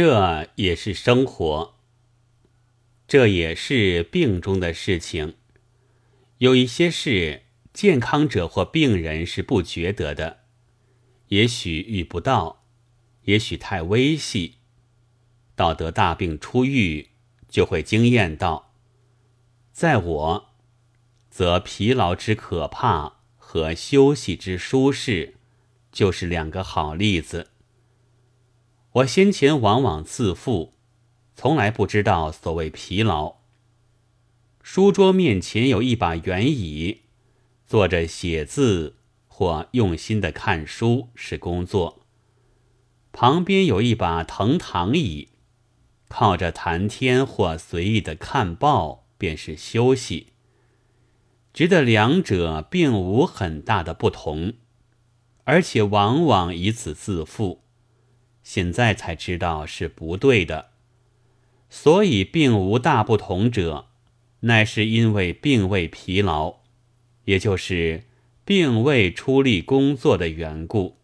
这也是生活，这也是病中的事情。有一些事，健康者或病人是不觉得的，也许遇不到，也许太微细。到得大病初愈，就会惊艳到。在我，则疲劳之可怕和休息之舒适，就是两个好例子。我先前往往自负，从来不知道所谓疲劳。书桌面前有一把圆椅，坐着写字或用心的看书是工作；旁边有一把藤躺椅，靠着谈天或随意的看报便是休息。觉得两者并无很大的不同，而且往往以此自负。现在才知道是不对的，所以并无大不同者，乃是因为并未疲劳，也就是并未出力工作的缘故。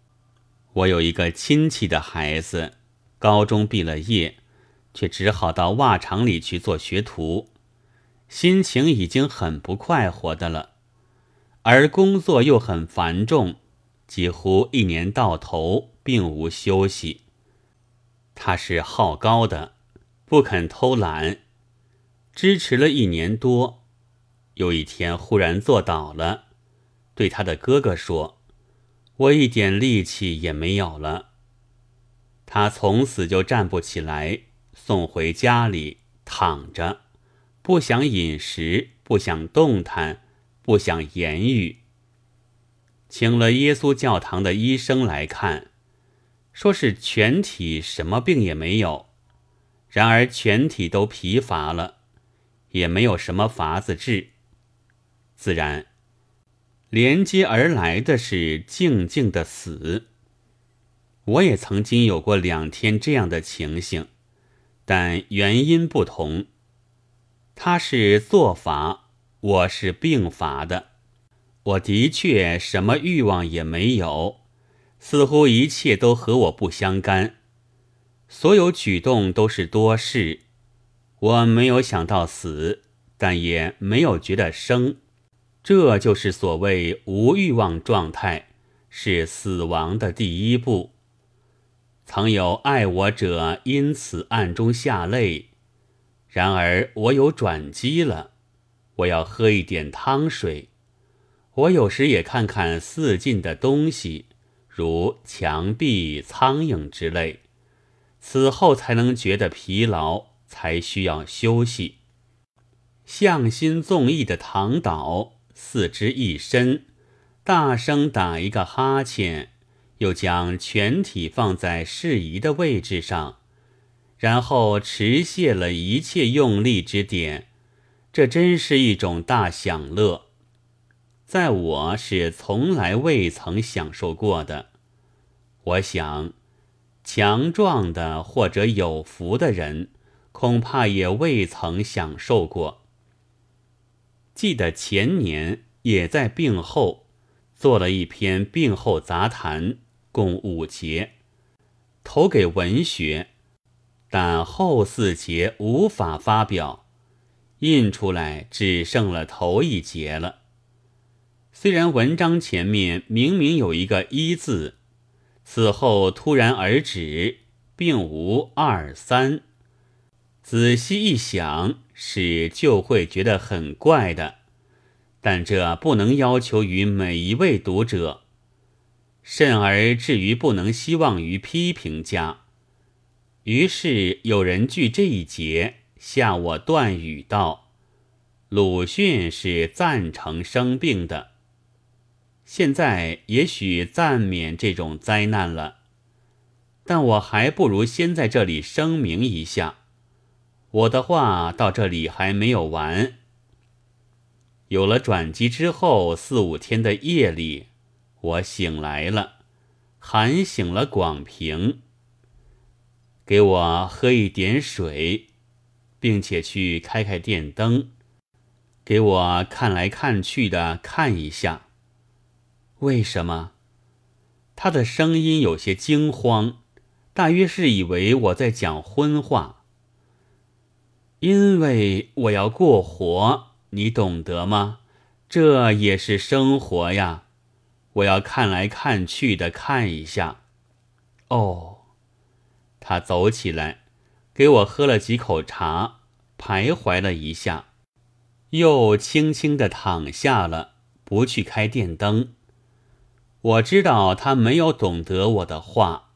我有一个亲戚的孩子，高中毕了业，却只好到袜厂里去做学徒，心情已经很不快活的了，而工作又很繁重，几乎一年到头并无休息。他是好高的，不肯偷懒，支持了一年多。有一天忽然坐倒了，对他的哥哥说：“我一点力气也没有了。”他从此就站不起来，送回家里躺着，不想饮食，不想动弹，不想言语。请了耶稣教堂的医生来看。说是全体什么病也没有，然而全体都疲乏了，也没有什么法子治。自然，连接而来的是静静的死。我也曾经有过两天这样的情形，但原因不同。他是做法，我是病乏的。我的确什么欲望也没有。似乎一切都和我不相干，所有举动都是多事。我没有想到死，但也没有觉得生。这就是所谓无欲望状态，是死亡的第一步。曾有爱我者因此暗中下泪，然而我有转机了。我要喝一点汤水。我有时也看看四近的东西。如墙壁、苍蝇之类，此后才能觉得疲劳，才需要休息。向心纵意的躺倒，四肢一伸，大声打一个哈欠，又将全体放在适宜的位置上，然后持械了一切用力之点，这真是一种大享乐。在我是从来未曾享受过的。我想，强壮的或者有福的人，恐怕也未曾享受过。记得前年也在病后做了一篇病后杂谈，共五节，投给文学，但后四节无法发表，印出来只剩了头一节了。虽然文章前面明明有一个“一”字，此后突然而止，并无二三。仔细一想，是就会觉得很怪的。但这不能要求于每一位读者，甚而至于不能希望于批评家。于是有人据这一节下我断语道：“鲁迅是赞成生病的。”现在也许暂免这种灾难了，但我还不如先在这里声明一下，我的话到这里还没有完。有了转机之后四五天的夜里，我醒来了，喊醒了广平，给我喝一点水，并且去开开电灯，给我看来看去的看一下。为什么？他的声音有些惊慌，大约是以为我在讲荤话。因为我要过活，你懂得吗？这也是生活呀。我要看来看去的看一下。哦，他走起来，给我喝了几口茶，徘徊了一下，又轻轻的躺下了，不去开电灯。我知道他没有懂得我的话。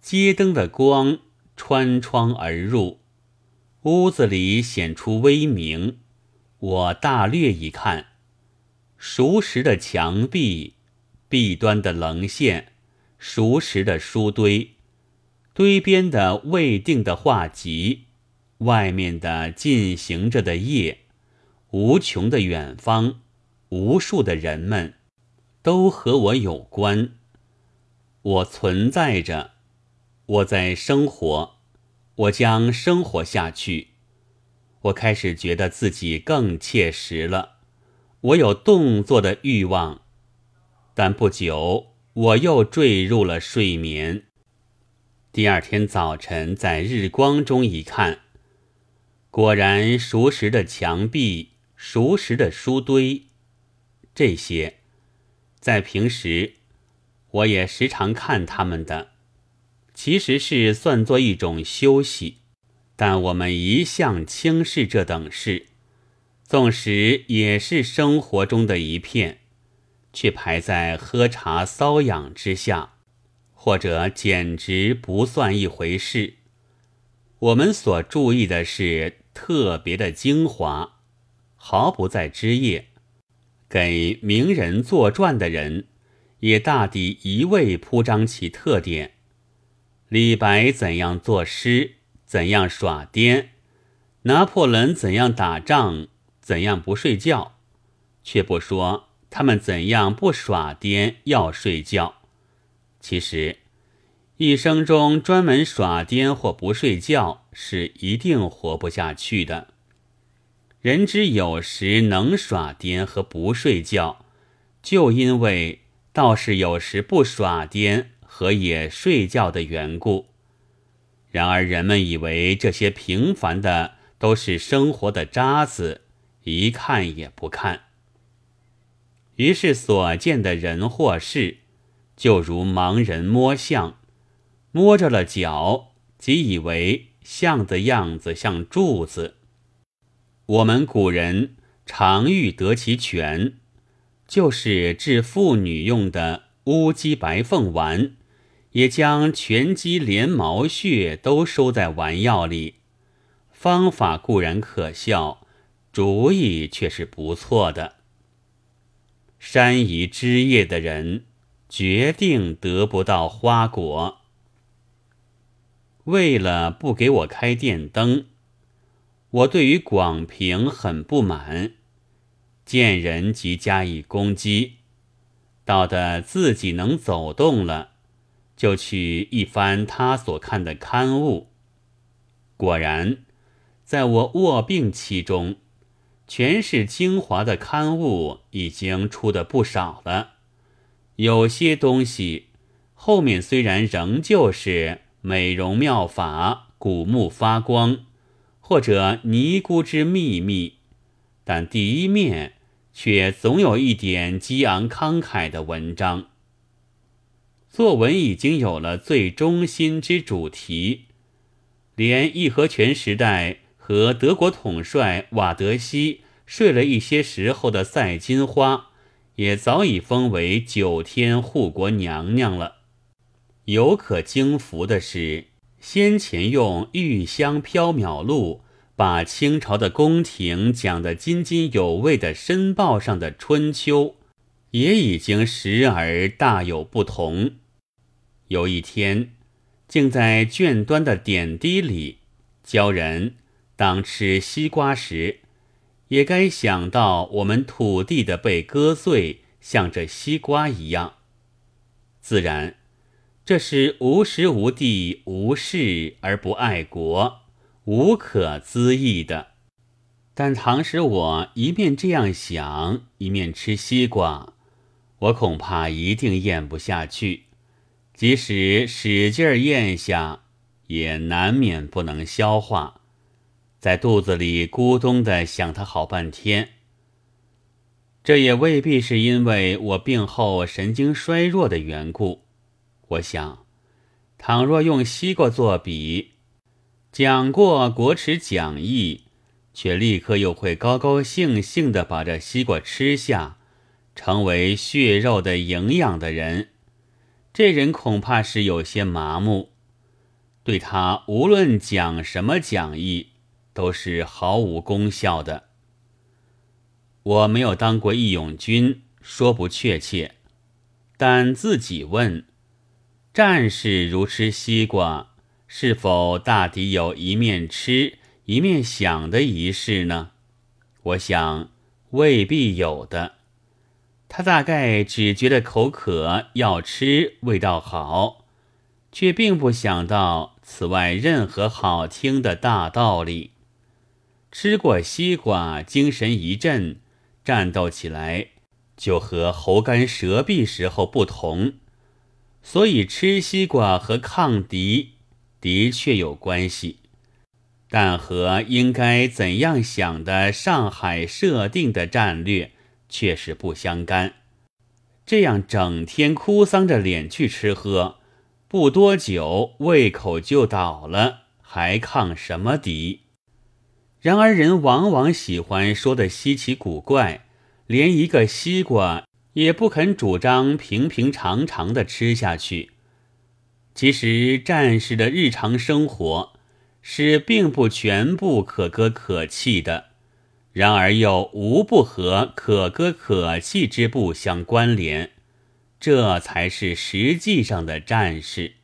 街灯的光穿窗而入。屋子里显出微明，我大略一看，熟识的墙壁，壁端的棱线，熟识的书堆，堆边的未定的画集，外面的进行着的夜，无穷的远方，无数的人们，都和我有关。我存在着，我在生活。我将生活下去。我开始觉得自己更切实了。我有动作的欲望，但不久我又坠入了睡眠。第二天早晨，在日光中一看，果然熟识的墙壁，熟识的书堆，这些，在平时我也时常看他们的。其实是算作一种休息，但我们一向轻视这等事，纵使也是生活中的一片，却排在喝茶搔痒之下，或者简直不算一回事。我们所注意的是特别的精华，毫不在枝叶。给名人作传的人，也大抵一味铺张其特点。李白怎样作诗，怎样耍癫；拿破仑怎样打仗，怎样不睡觉，却不说他们怎样不耍癫要睡觉。其实，一生中专门耍癫或不睡觉是一定活不下去的。人之有时能耍癫和不睡觉，就因为道士有时不耍癫。和也睡觉的缘故，然而人们以为这些平凡的都是生活的渣子，一看也不看。于是所见的人或事，就如盲人摸象，摸着了脚，即以为象的样子像柱子。我们古人常欲得其全，就是治妇女用的乌鸡白凤丸。也将全鸡连毛血都收在丸药里，方法固然可笑，主意却是不错的。山移枝叶的人，决定得不到花果。为了不给我开电灯，我对于广平很不满，见人即加以攻击，到的自己能走动了。就去一番他所看的刊物，果然，在我卧病期中，全是精华的刊物已经出的不少了。有些东西后面虽然仍旧是美容妙法、古木发光，或者尼姑之秘密，但第一面却总有一点激昂慷慨的文章。作文已经有了最中心之主题，连义和拳时代和德国统帅瓦德西睡了一些时候的赛金花，也早已封为九天护国娘娘了。有可惊服的是，先前用玉香缥缈录把清朝的宫廷讲得津津有味的《申报》上的春秋。也已经时而大有不同。有一天，竟在卷端的点滴里教人，当吃西瓜时，也该想到我们土地的被割碎，像这西瓜一样。自然，这是无时无地无事而不爱国，无可资议的。但倘使我一面这样想，一面吃西瓜。我恐怕一定咽不下去，即使使劲咽下，也难免不能消化，在肚子里咕咚的想它好半天。这也未必是因为我病后神经衰弱的缘故。我想，倘若用西瓜作比，讲过国耻讲义，却立刻又会高高兴兴的把这西瓜吃下，成为血肉的营养的人，这人恐怕是有些麻木，对他无论讲什么讲义，都是毫无功效的。我没有当过义勇军，说不确切，但自己问：战士如吃西瓜，是否大抵有一面吃一面想的仪式呢？我想未必有的。他大概只觉得口渴要吃，味道好，却并不想到此外任何好听的大道理。吃过西瓜，精神一振。战斗起来就和喉干舌痹时候不同，所以吃西瓜和抗敌的确有关系，但和应该怎样想的上海设定的战略却是不相干。这样整天哭丧着脸去吃喝，不多久胃口就倒了，还抗什么敌？然而，人往往喜欢说的稀奇古怪，连一个西瓜也不肯主张平平常常的吃下去。其实，战士的日常生活是并不全部可歌可泣的，然而又无不和可歌可泣之部相关联，这才是实际上的战士。